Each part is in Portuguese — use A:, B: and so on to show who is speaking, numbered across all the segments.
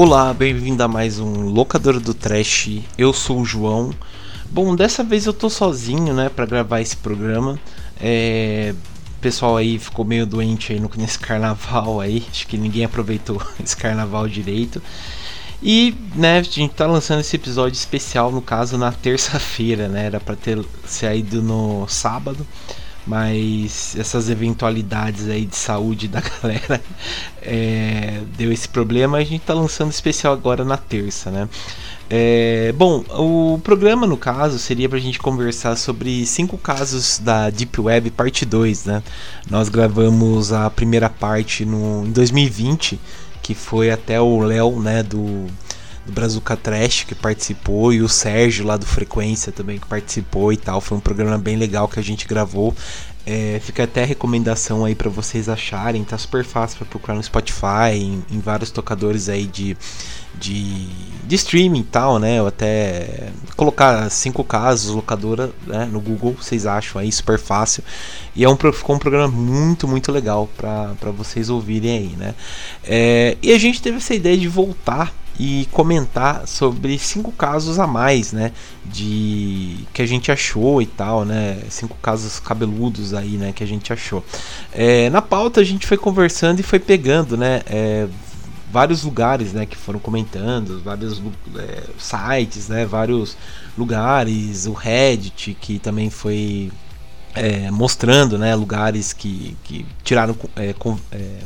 A: Olá, bem-vindo a mais um Locador do Trash. Eu sou o João. Bom, dessa vez eu tô sozinho, né, para gravar esse programa. É... O pessoal aí ficou meio doente aí nesse carnaval aí. Acho que ninguém aproveitou esse carnaval direito. E, né, a gente tá lançando esse episódio especial, no caso, na terça-feira, né? Era pra ter saído no sábado mas essas eventualidades aí de saúde da galera é, deu esse problema. A gente tá lançando especial agora na terça, né? É, bom, o programa no caso seria pra gente conversar sobre cinco casos da Deep Web parte 2, né? Nós gravamos a primeira parte no, em 2020, que foi até o Léo, né, do do Brazuca Trash que participou e o Sérgio lá do Frequência também que participou e tal. Foi um programa bem legal que a gente gravou. É, fica até recomendação aí para vocês acharem, tá super fácil para procurar no Spotify, em, em, vários tocadores aí de, de, de streaming e tal, né? Ou até colocar cinco casos, locadora, né? no Google, vocês acham aí super fácil. E é um, ficou um programa muito, muito legal para vocês ouvirem aí, né? É, e a gente teve essa ideia de voltar e comentar sobre cinco casos a mais, né, de que a gente achou e tal, né, cinco casos cabeludos aí, né, que a gente achou. É, na pauta a gente foi conversando e foi pegando, né, é, vários lugares, né, que foram comentando, vários é, sites, né, vários lugares, o Reddit que também foi é, mostrando né, lugares que, que tiraram, é, com, é,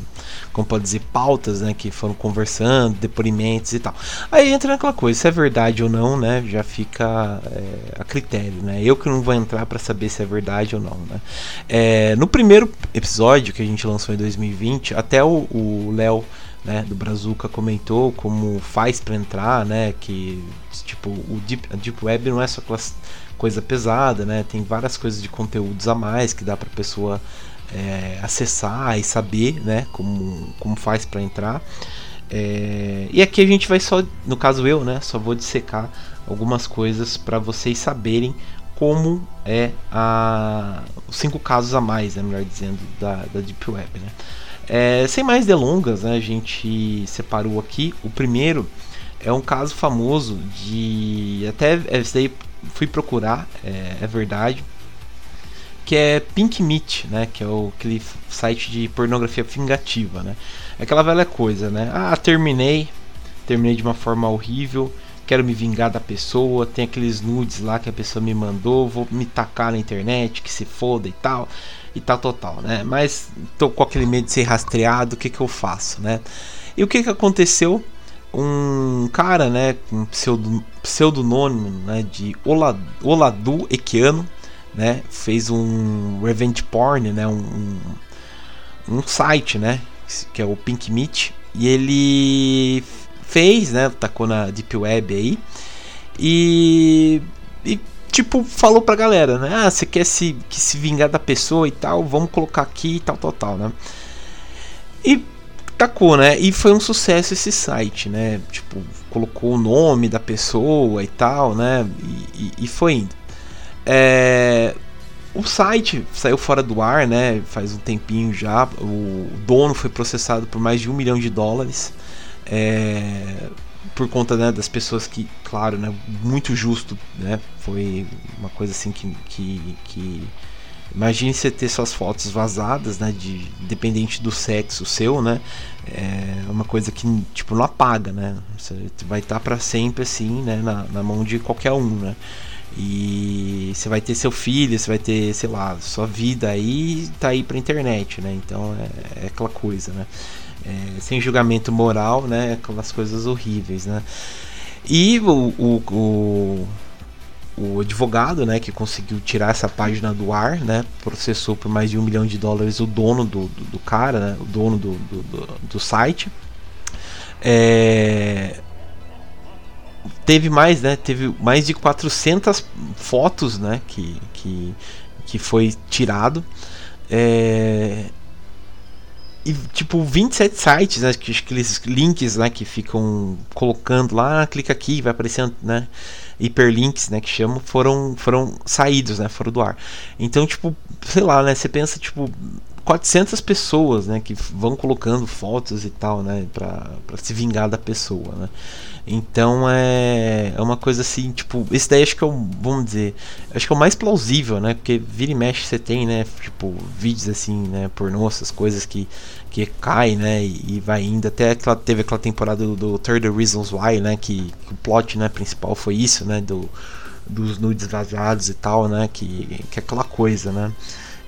A: como pode dizer, pautas né, que foram conversando, depoimentos e tal. Aí entra naquela coisa, se é verdade ou não, né, já fica é, a critério. Né? Eu que não vou entrar para saber se é verdade ou não. Né? É, no primeiro episódio que a gente lançou em 2020, até o Léo. Né, do Brazuca comentou como faz para entrar, né, que tipo o deep, a deep web não é só classe coisa pesada, né? Tem várias coisas de conteúdos a mais que dá para pessoa é, acessar e saber, né? Como, como faz para entrar. É, e aqui a gente vai só, no caso eu, né? Só vou dissecar algumas coisas para vocês saberem como é a os cinco casos a mais, né, melhor dizendo, da, da Deep Web, né? É, sem mais delongas, né, a gente separou aqui. O primeiro é um caso famoso de até esse daí fui procurar, é, é, verdade, que é Pink Meat, né? Que é o, aquele site de pornografia vingativa, né? É aquela velha coisa, né? Ah, terminei, terminei de uma forma horrível, quero me vingar da pessoa, tem aqueles nudes lá que a pessoa me mandou, vou me tacar na internet, que se foda e tal, e tal, total, né? Mas tô com aquele medo de ser rastreado, o que que eu faço, né? E o que que aconteceu? um cara, né, com pseudo, pseudonônimo, né, de Oladu Equiano, né, fez um revenge porn, né, um, um site, né, que é o Pink Meat, e ele fez, né, tacou na Deep Web aí, e, e tipo, falou pra galera, né, ah, você quer se, que se vingar da pessoa e tal, vamos colocar aqui e tal, tal, tal, né, e tacou, né? E foi um sucesso esse site, né? Tipo, colocou o nome da pessoa e tal, né? E, e, e foi indo. É, o site saiu fora do ar, né? Faz um tempinho já. O dono foi processado por mais de um milhão de dólares. É, por conta né, das pessoas que, claro, né, muito justo, né? Foi uma coisa assim que, que, que Imagine você ter suas fotos vazadas, né? De, dependente do sexo seu, né? É uma coisa que, tipo, não apaga, né? Você vai estar para sempre assim, né? Na, na mão de qualquer um, né? E você vai ter seu filho, você vai ter, sei lá, sua vida aí tá aí pra internet, né? Então é, é aquela coisa, né? É, sem julgamento moral, né? Aquelas coisas horríveis, né? E o, o, o o advogado, né, que conseguiu tirar essa página do ar, né, processou por mais de um milhão de dólares o dono do, do, do cara, né, o dono do, do, do site. É, teve mais, né, teve mais de 400 fotos, né, que, que, que foi tirado. É, e tipo 27 sites, né, aqueles links, né, que ficam colocando lá, clica aqui, vai aparecendo, né, hiperlinks, né, que chamam, foram foram saídos, né, foram do ar. Então, tipo, sei lá, né, você pensa tipo 400 pessoas, né, que vão colocando fotos e tal, né, para se vingar da pessoa, né. Então é, é uma coisa assim, tipo, esse daí acho que é o, vamos dizer, acho que é o mais plausível, né, porque vira e mexe você tem, né, tipo, vídeos assim, né, pornô, essas coisas que que cai, né, e, e vai indo até aquela teve aquela temporada do, do Third Reasons Why, né, que, que o plot, né, principal foi isso, né, do dos nudes vazados e tal, né, que que é aquela coisa, né.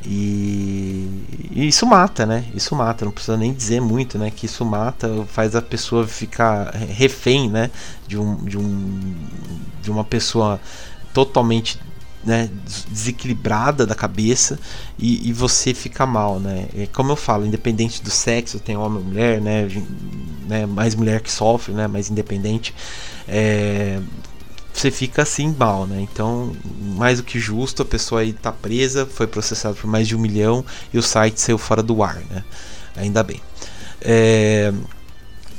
A: E, e, isso mata, né? Isso mata, não precisa nem dizer muito, né? Que isso mata, faz a pessoa ficar refém, né? De, um, de, um, de uma pessoa totalmente né, desequilibrada da cabeça e, e, você fica mal, né? É, como eu falo, independente do sexo, tem homem ou mulher, né? né mais mulher que sofre, né? Mais independente. É, você fica assim mal, né? Então, mais do que justo, a pessoa aí tá presa, foi processada por mais de um milhão e o site saiu fora do ar, né? Ainda bem. É...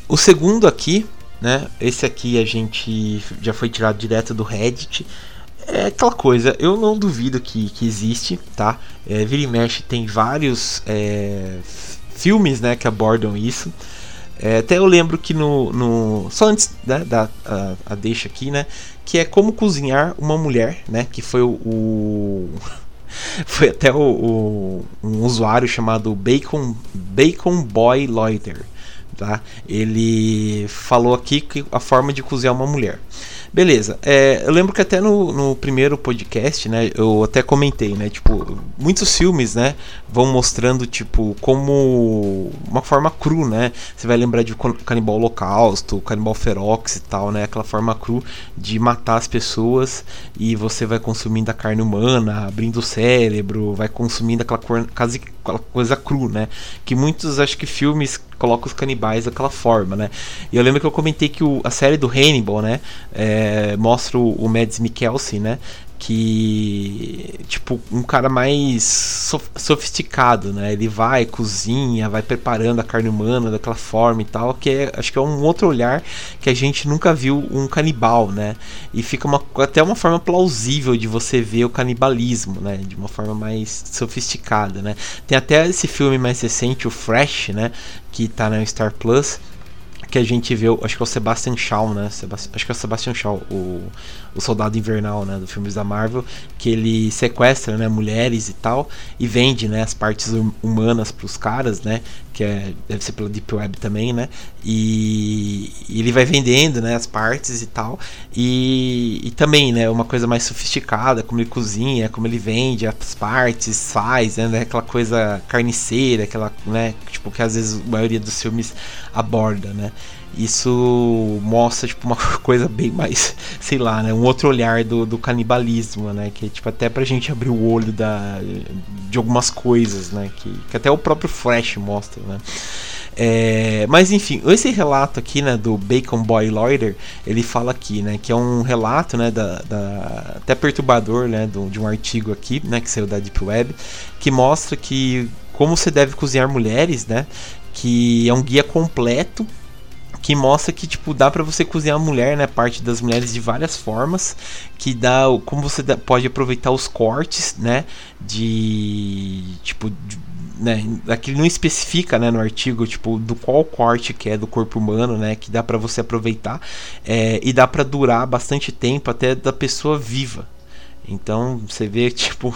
A: O segundo aqui, né? Esse aqui a gente já foi tirado direto do Reddit. É aquela coisa, eu não duvido que, que existe, tá? É, Vira e mexe tem vários é, filmes, né, que abordam isso. É, até eu lembro que no. no só antes né, da a, a deixa aqui, né? Que é como cozinhar uma mulher, né? Que foi o. o foi até o, o, um usuário chamado Bacon, Bacon Boy Loiter. Tá? Ele falou aqui que a forma de cozinhar uma mulher. Beleza. É, eu lembro que até no, no, primeiro podcast, né, eu até comentei, né, tipo, muitos filmes, né, vão mostrando, tipo, como uma forma cru, né, você vai lembrar de Canibal Holocausto, Canibal Ferox e tal, né, aquela forma cru de matar as pessoas e você vai consumindo a carne humana, abrindo o cérebro, vai consumindo aquela, cor, aquela coisa cru, né, que muitos, acho que filmes coloca os canibais daquela forma, né? E eu lembro que eu comentei que o, a série do Hannibal, né, é, mostra o, o Mads Mikkelsen, né, que tipo um cara mais sofisticado, né? Ele vai, cozinha, vai preparando a carne humana daquela forma e tal, que é, acho que é um outro olhar que a gente nunca viu um canibal, né? E fica uma, até uma forma plausível de você ver o canibalismo, né? De uma forma mais sofisticada, né? Tem até esse filme mais recente, o Fresh, né? Que tá na Star Plus que a gente vê, acho que é o Sebastian Shaw, né? Sebast acho que é o Sebastian Shaw, o, o soldado invernal, né, dos filmes da Marvel, que ele sequestra, né, mulheres e tal e vende, né, as partes hum humanas para os caras, né, que é, deve ser pela Deep Web também, né? E, ele vai vendendo, né, as partes e tal. E, e também, né, uma coisa mais sofisticada, como ele cozinha, como ele vende as partes, faz, né, aquela coisa carniceira, aquela, né, tipo que às vezes a maioria dos filmes aborda, né? Isso mostra tipo uma coisa bem mais, sei lá, né, um outro olhar do, do canibalismo, né, que é tipo até pra gente abrir o olho da de algumas coisas, né, que, que até o próprio Flash mostra, né? É, mas enfim, esse relato aqui, né, do Bacon Boy Loiter, ele fala aqui, né, que é um relato, né, da, da até perturbador, né, do, de um artigo aqui, né, que saiu da Deep Web, que mostra que como você deve cozinhar mulheres, né, que é um guia completo que mostra que tipo dá para você cozinhar a mulher, né, parte das mulheres de várias formas, que dá como você pode aproveitar os cortes, né, de tipo de, né, aqui não especifica, né, no artigo, tipo, do qual corte que é do corpo humano, né, que dá para você aproveitar é, e dá para durar bastante tempo até da pessoa viva, então você vê tipo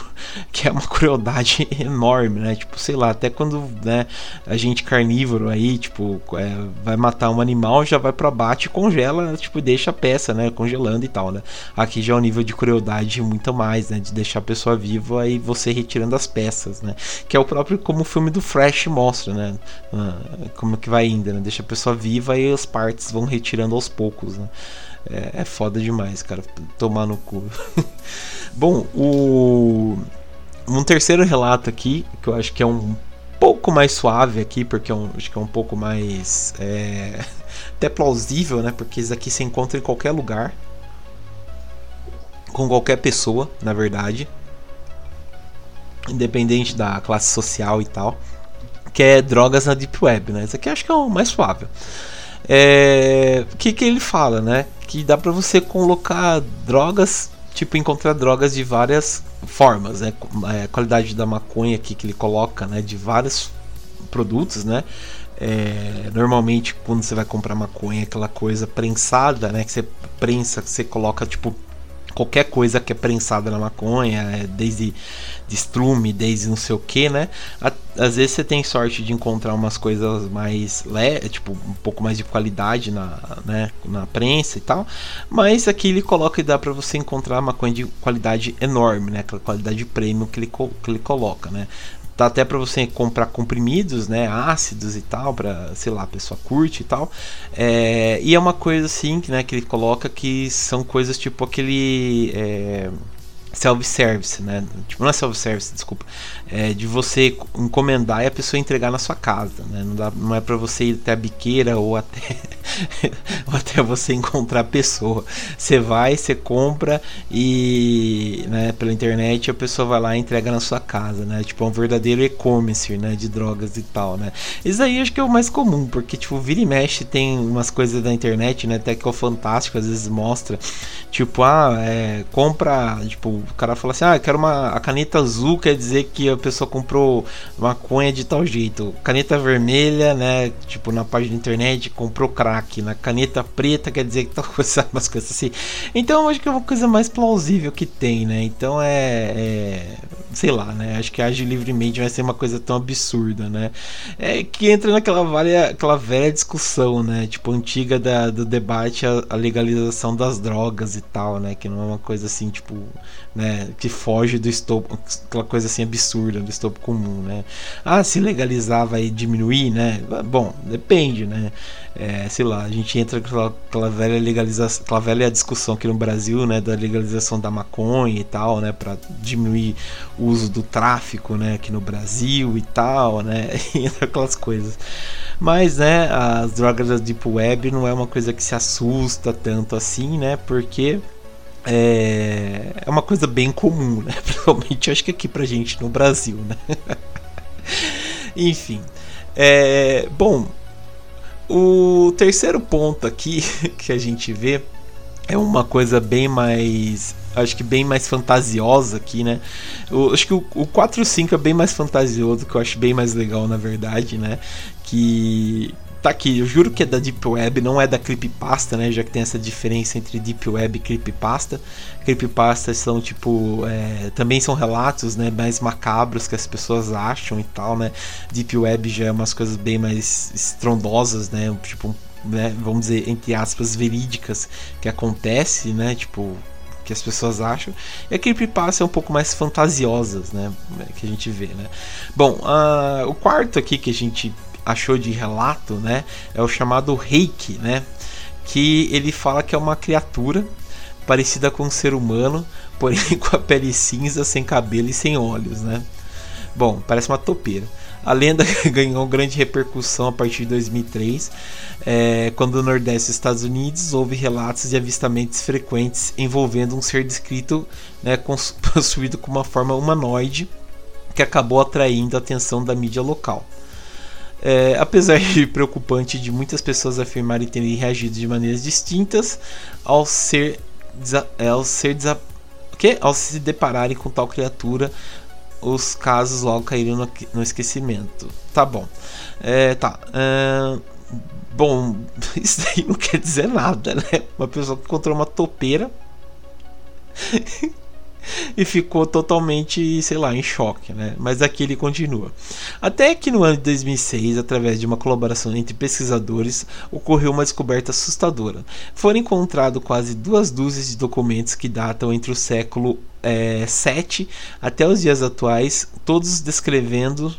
A: que é uma crueldade enorme, né? Tipo, sei lá, até quando né, a gente carnívoro aí, tipo, é, vai matar um animal, já vai pro abate e congela, tipo, deixa a peça, né? Congelando e tal, né? Aqui já é um nível de crueldade muito mais, né? De deixar a pessoa viva e você retirando as peças, né? Que é o próprio como o filme do Fresh mostra, né? Ah, como que vai indo, né? Deixa a pessoa viva e as partes vão retirando aos poucos, né? É, é foda demais, cara. Tomar no cu. Bom, o. Um terceiro relato aqui, que eu acho que é um pouco mais suave aqui, porque é um, acho que é um pouco mais. É, até plausível, né? Porque isso aqui se encontra em qualquer lugar. Com qualquer pessoa, na verdade. Independente da classe social e tal. Que é drogas na Deep Web, né? Isso aqui acho que é o mais suave. É, o que, que ele fala, né? Que dá pra você colocar drogas tipo encontrar drogas de várias formas, né? É, a qualidade da maconha aqui que ele coloca, né? De vários produtos, né? É, normalmente quando você vai comprar maconha, aquela coisa prensada, né? Que você prensa, que você coloca tipo qualquer coisa que é prensada na maconha, é, desde de estrume, desde não sei o que, né? Às vezes você tem sorte de encontrar umas coisas mais le tipo um pouco mais de qualidade na, né, na prensa e tal, mas aqui ele coloca e dá para você encontrar maconha de qualidade enorme, né? Aquela qualidade premium que ele, que ele coloca, né? Tá até para você comprar comprimidos, né, ácidos e tal, para sei lá, a pessoa curte e tal. É, e é uma coisa assim, né, que ele coloca que são coisas tipo aquele é, self-service, né? Tipo, não é self-service, desculpa. É de você encomendar e a pessoa entregar na sua casa, né? Não, dá, não é para você ir até a biqueira ou até, ou até você encontrar a pessoa. Você vai, você compra e, né, pela internet a pessoa vai lá e entrega na sua casa, né? Tipo, é um verdadeiro e-commerce, né, de drogas e tal, né? Isso aí acho que é o mais comum, porque tipo, vira e mexe tem umas coisas da internet, né, até que é o fantástico, às vezes mostra, tipo, ah, é, compra, tipo, o cara fala assim: ah, quero uma a caneta azul, quer dizer que a pessoa comprou maconha de tal jeito. Caneta vermelha, né? Tipo, na página da internet, comprou crack. Na caneta preta, quer dizer que tal coisa, umas coisas assim. Então, eu acho que é uma coisa mais plausível que tem, né? Então, é, é sei lá, né? Acho que agir livremente vai ser uma coisa tão absurda, né? É que entra naquela velha, aquela velha discussão, né? Tipo, antiga da, do debate a, a legalização das drogas e tal, né? Que não é uma coisa assim, tipo, né, que foge do estopo, aquela coisa assim absurda do estopo comum, né? Ah, se legalizar vai diminuir, né? Bom, depende, né? É, sei lá, a gente entra com aquela, velha legalização, aquela velha discussão aqui no Brasil, né, da legalização da maconha e tal, né, para diminuir o uso do tráfico, né, aqui no Brasil e tal, né, e aquelas coisas. Mas, né, as drogas da deep web não é uma coisa que se assusta tanto assim, né, porque é, é uma coisa bem comum, né? Principalmente acho que aqui pra gente no Brasil, né? Enfim. É, bom, o terceiro ponto aqui que a gente vê é uma coisa bem mais. Acho que bem mais fantasiosa aqui, né? Eu, acho que o, o 4 e o 5 é bem mais fantasioso, que eu acho bem mais legal, na verdade, né? Que Tá aqui, eu juro que é da Deep Web, não é da Creepypasta, né? Já que tem essa diferença entre Deep Web e Creepypasta. Creepypastas são tipo. É, também são relatos né, mais macabros que as pessoas acham e tal, né? Deep Web já é umas coisas bem mais estrondosas, né? Tipo, né, vamos dizer, entre aspas, verídicas que acontece, né? Tipo, que as pessoas acham. E a creepypasta é um pouco mais fantasiosas, né? Que a gente vê, né? Bom, uh, o quarto aqui que a gente achou de relato, né, é o chamado Reiki, né, que ele fala que é uma criatura parecida com um ser humano, porém com a pele cinza, sem cabelo e sem olhos, né. Bom, parece uma topeira. A lenda ganhou grande repercussão a partir de 2003, é, quando no Nordeste dos Estados Unidos houve relatos de avistamentos frequentes envolvendo um ser descrito né, possuído com uma forma humanoide que acabou atraindo a atenção da mídia local. É, apesar de preocupante de muitas pessoas afirmarem terem reagido de maneiras distintas ao ser, é, ao ser que? ao se depararem com tal criatura, os casos logo caíram no, no esquecimento. Tá bom. É, tá. É, bom, isso daí não quer dizer nada, né? Uma pessoa que encontrou uma topeira e ficou totalmente, sei lá, em choque, né? Mas aqui ele continua. Até que no ano de 2006, através de uma colaboração entre pesquisadores, ocorreu uma descoberta assustadora. Foram encontrados quase duas dúzias de documentos que datam entre o século é, 7 até os dias atuais, todos descrevendo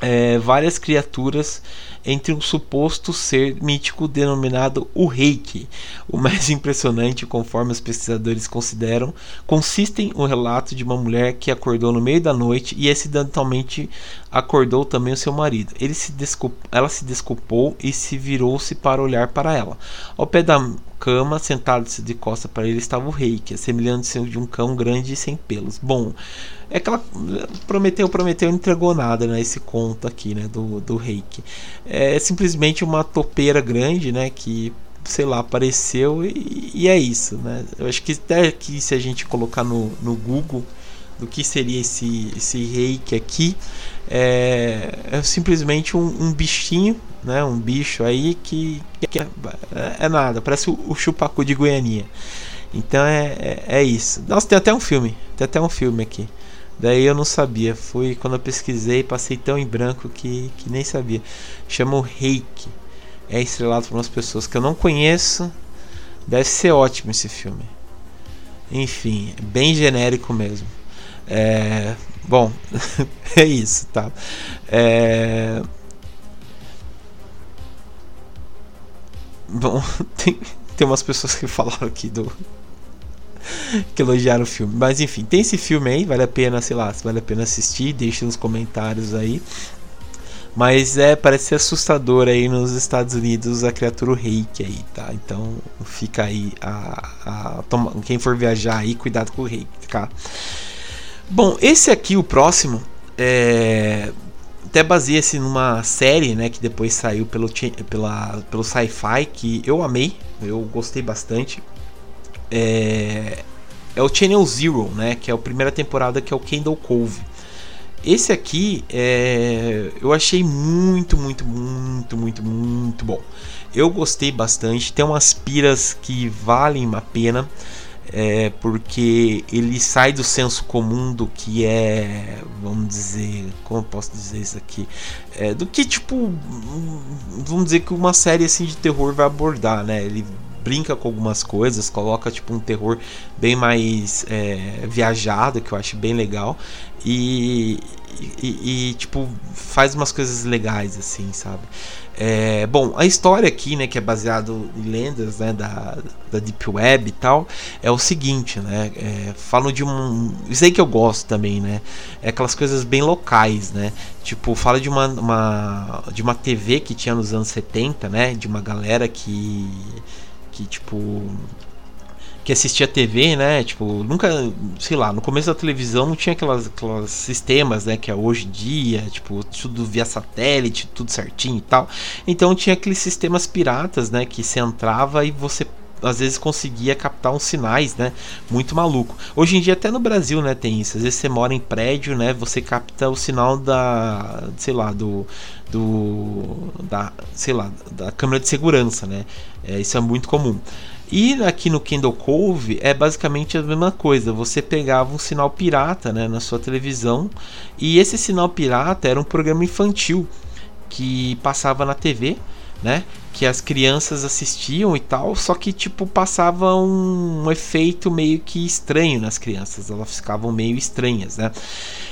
A: é, várias criaturas entre um suposto ser mítico denominado o Reiki. O mais impressionante, conforme os pesquisadores consideram, consiste em um relato de uma mulher que acordou no meio da noite e acidentalmente acordou também o seu marido. Se ela se desculpou e se virou-se para olhar para ela. Ao pé da cama, sentado-se de costa para ele, estava o Reiki, semelhante de um cão grande e sem pelos. Bom, é que ela prometeu, prometeu, não entregou nada, né? Conto aqui, né? Do, do reiki. É simplesmente uma topeira grande, né? Que sei lá, apareceu e, e, é isso, né? Eu acho que até que se a gente colocar no, no Google do que seria esse, esse reiki aqui, é, é simplesmente um, um, bichinho, né? Um bicho aí que, que é, é, nada, parece o, o chupacu de Goianinha. Então é, é, é, isso. Nossa, tem até um filme, tem até um filme aqui. Daí eu não sabia. Fui quando eu pesquisei, passei tão em branco que, que nem sabia. Chama o Reiki. É estrelado por umas pessoas que eu não conheço. Deve ser ótimo esse filme. Enfim, bem genérico mesmo. É, bom, é isso, tá? É, bom, tem, tem umas pessoas que falaram aqui do, que elogiaram o filme. Mas enfim, tem esse filme aí, vale a pena, sei lá, vale a pena assistir, deixe nos comentários aí. Mas é, parece ser assustador aí nos Estados Unidos a criatura reiki aí, tá? Então fica aí a, a toma, quem for viajar aí, cuidado com o reiki, tá? Bom, esse aqui, o próximo, é, até baseia-se numa série, né, que depois saiu pelo, pela, pelo Sci-Fi, que eu amei, eu gostei bastante é, é o Channel Zero, né? Que é a primeira temporada que é o Kendall Cove. Esse aqui é, eu achei muito, muito, muito, muito, muito bom. Eu gostei bastante. Tem umas piras que valem a pena. É, porque ele sai do senso comum do que é, vamos dizer, como eu posso dizer isso aqui, é, do que tipo, vamos dizer que uma série assim de terror vai abordar, né? Ele brinca com algumas coisas, coloca tipo um terror bem mais é, viajado, que eu acho bem legal. E, e, e, tipo, faz umas coisas legais, assim, sabe? É, bom, a história aqui, né, que é baseado em lendas, né, da, da Deep Web e tal, é o seguinte, né, é, falam de um, isso aí que eu gosto também, né, é aquelas coisas bem locais, né, tipo, fala de uma, uma de uma TV que tinha nos anos 70, né, de uma galera que que tipo que assistia TV, né? Tipo, nunca, sei lá, no começo da televisão não tinha aquelas, aquelas sistemas, né? Que é hoje em dia, tipo, tudo via satélite, tudo certinho e tal. Então tinha aqueles sistemas piratas, né? Que você entrava e você às vezes conseguia captar uns sinais, né? Muito maluco. Hoje em dia até no Brasil, né, tem isso. Às vezes você mora em prédio, né, você capta o sinal da, sei lá, do do da, sei lá, da câmera de segurança, né? É, isso é muito comum. E aqui no Kindle Cove é basicamente a mesma coisa. Você pegava um sinal pirata né, na sua televisão e esse sinal pirata era um programa infantil que passava na TV, né? Que as crianças assistiam e tal, só que tipo passava um, um efeito meio que estranho nas crianças, elas ficavam meio estranhas, né?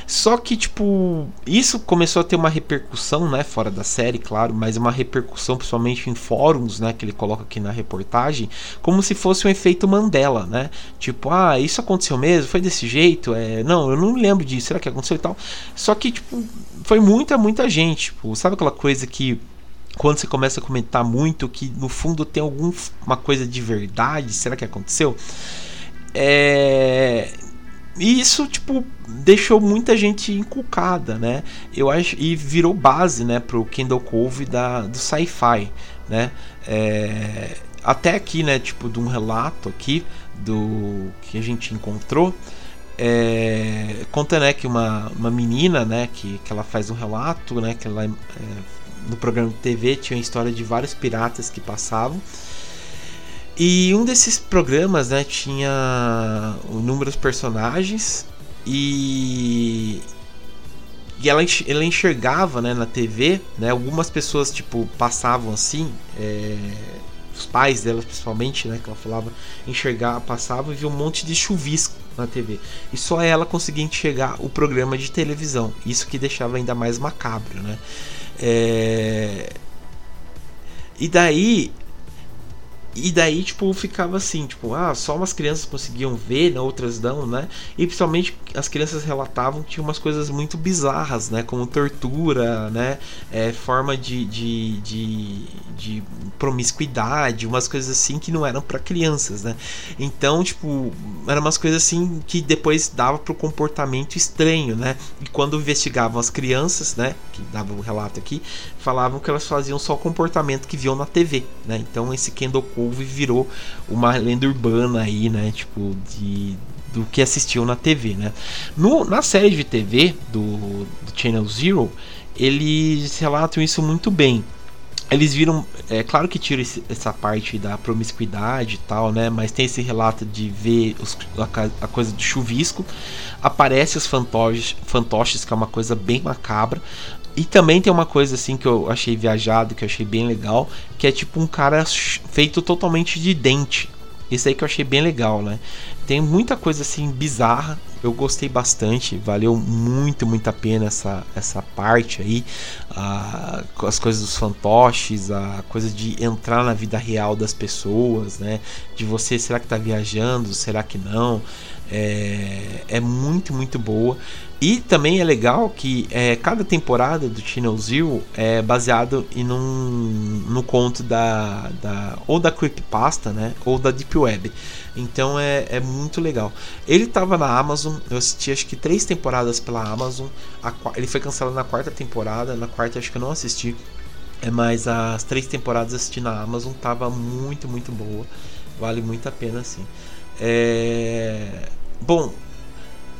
A: Só que, tipo, isso começou a ter uma repercussão, né? Fora da série, claro, mas uma repercussão principalmente em fóruns, né? Que ele coloca aqui na reportagem, como se fosse um efeito Mandela, né? Tipo, ah, isso aconteceu mesmo? Foi desse jeito? É, não, eu não me lembro disso, será que aconteceu e tal? Só que, tipo, foi muita, muita gente. Tipo, sabe aquela coisa que quando você começa a comentar muito que no fundo tem alguma coisa de verdade, será que aconteceu? É, e isso, tipo, deixou muita gente inculcada, né? Eu acho e virou base, né, pro Kendall Cove da do sci-fi, né? É, até aqui, né, tipo, de um relato aqui do que a gente encontrou, é, conta, né, que uma, uma menina, né, que, que ela faz um relato, né, que ela é, no programa de TV tinha a história de vários piratas que passavam e um desses programas, né, tinha inúmeros personagens e e ela, ela enxergava, né, na TV, né, algumas pessoas tipo passavam assim, é, os pais dela principalmente, né, que ela falava enxergar, passavam e via um monte de chuvisco na TV. E só ela conseguia enxergar o programa de televisão. Isso que deixava ainda mais macabro, né? É... E daí e daí, tipo, ficava assim, tipo, ah, só umas crianças conseguiam ver, né, outras não, né? E principalmente as crianças relatavam que tinha umas coisas muito bizarras, né? Como tortura, né? É, forma de, de, de, de, promiscuidade, umas coisas assim que não eram para crianças, né? Então, tipo, eram umas coisas assim que depois dava pro comportamento estranho, né? E quando investigavam as crianças, né? Que dava um relato aqui, falavam que elas faziam só o comportamento que viam na TV, né? Então, esse Kendall povo e virou uma lenda urbana aí, né? Tipo, de, do que assistiu na TV, né? No, na série de TV do, do Channel Zero, eles relatam isso muito bem eles viram, é claro que tira esse, essa parte da promiscuidade e tal, né? Mas tem esse relato de ver os, a, a, coisa do chuvisco. Aparece os fantoches, fantoches, que é uma coisa bem macabra. E também tem uma coisa assim que eu achei viajado, que eu achei bem legal, que é tipo um cara feito totalmente de dente. Isso aí que eu achei bem legal, né? Tem muita coisa assim bizarra. Eu gostei bastante, valeu muito, muito a pena essa, essa parte aí. Ah, as coisas dos fantoches, a coisa de entrar na vida real das pessoas, né? De você, será que tá viajando? Será que não? É, é muito, muito boa. E também é legal que é, cada temporada do Channel Zero é baseado em um, no conto da, da ou da Creepypasta, né, ou da Deep Web. Então é, é muito legal. Ele estava na Amazon, eu assisti acho que três temporadas pela Amazon. A, ele foi cancelado na quarta temporada, na quarta acho que eu não assisti. É, mas as três temporadas assisti na Amazon, tava muito, muito boa. Vale muito a pena assim. É... Bom,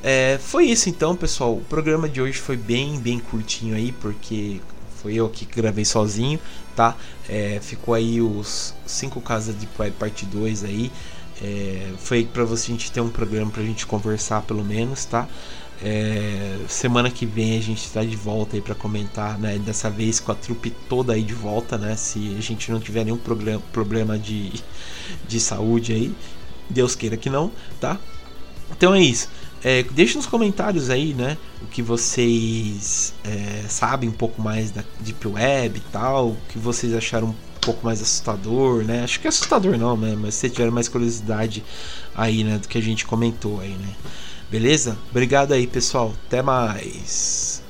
A: é, foi isso então, pessoal. O programa de hoje foi bem, bem curtinho aí, porque foi eu que gravei sozinho, tá? É, ficou aí os 5 casas de parte 2 aí. É, foi para você a gente ter um programa pra gente conversar pelo menos, tá? É, semana que vem a gente está de volta aí para comentar, né? Dessa vez com a trupe toda aí de volta, né? Se a gente não tiver nenhum problema, problema de, de saúde aí, Deus queira que não, tá? Então é isso. É, deixe nos comentários aí, né? O que vocês é, sabem um pouco mais da Deep Web e tal. O que vocês acharam um pouco mais assustador, né? Acho que é assustador não, né? Mas se tiver mais curiosidade aí, né? Do que a gente comentou aí, né? Beleza? Obrigado aí, pessoal. Até mais.